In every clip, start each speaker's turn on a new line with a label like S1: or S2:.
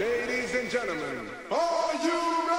S1: Ladies and gentlemen, are you ready?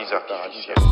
S2: Avisa.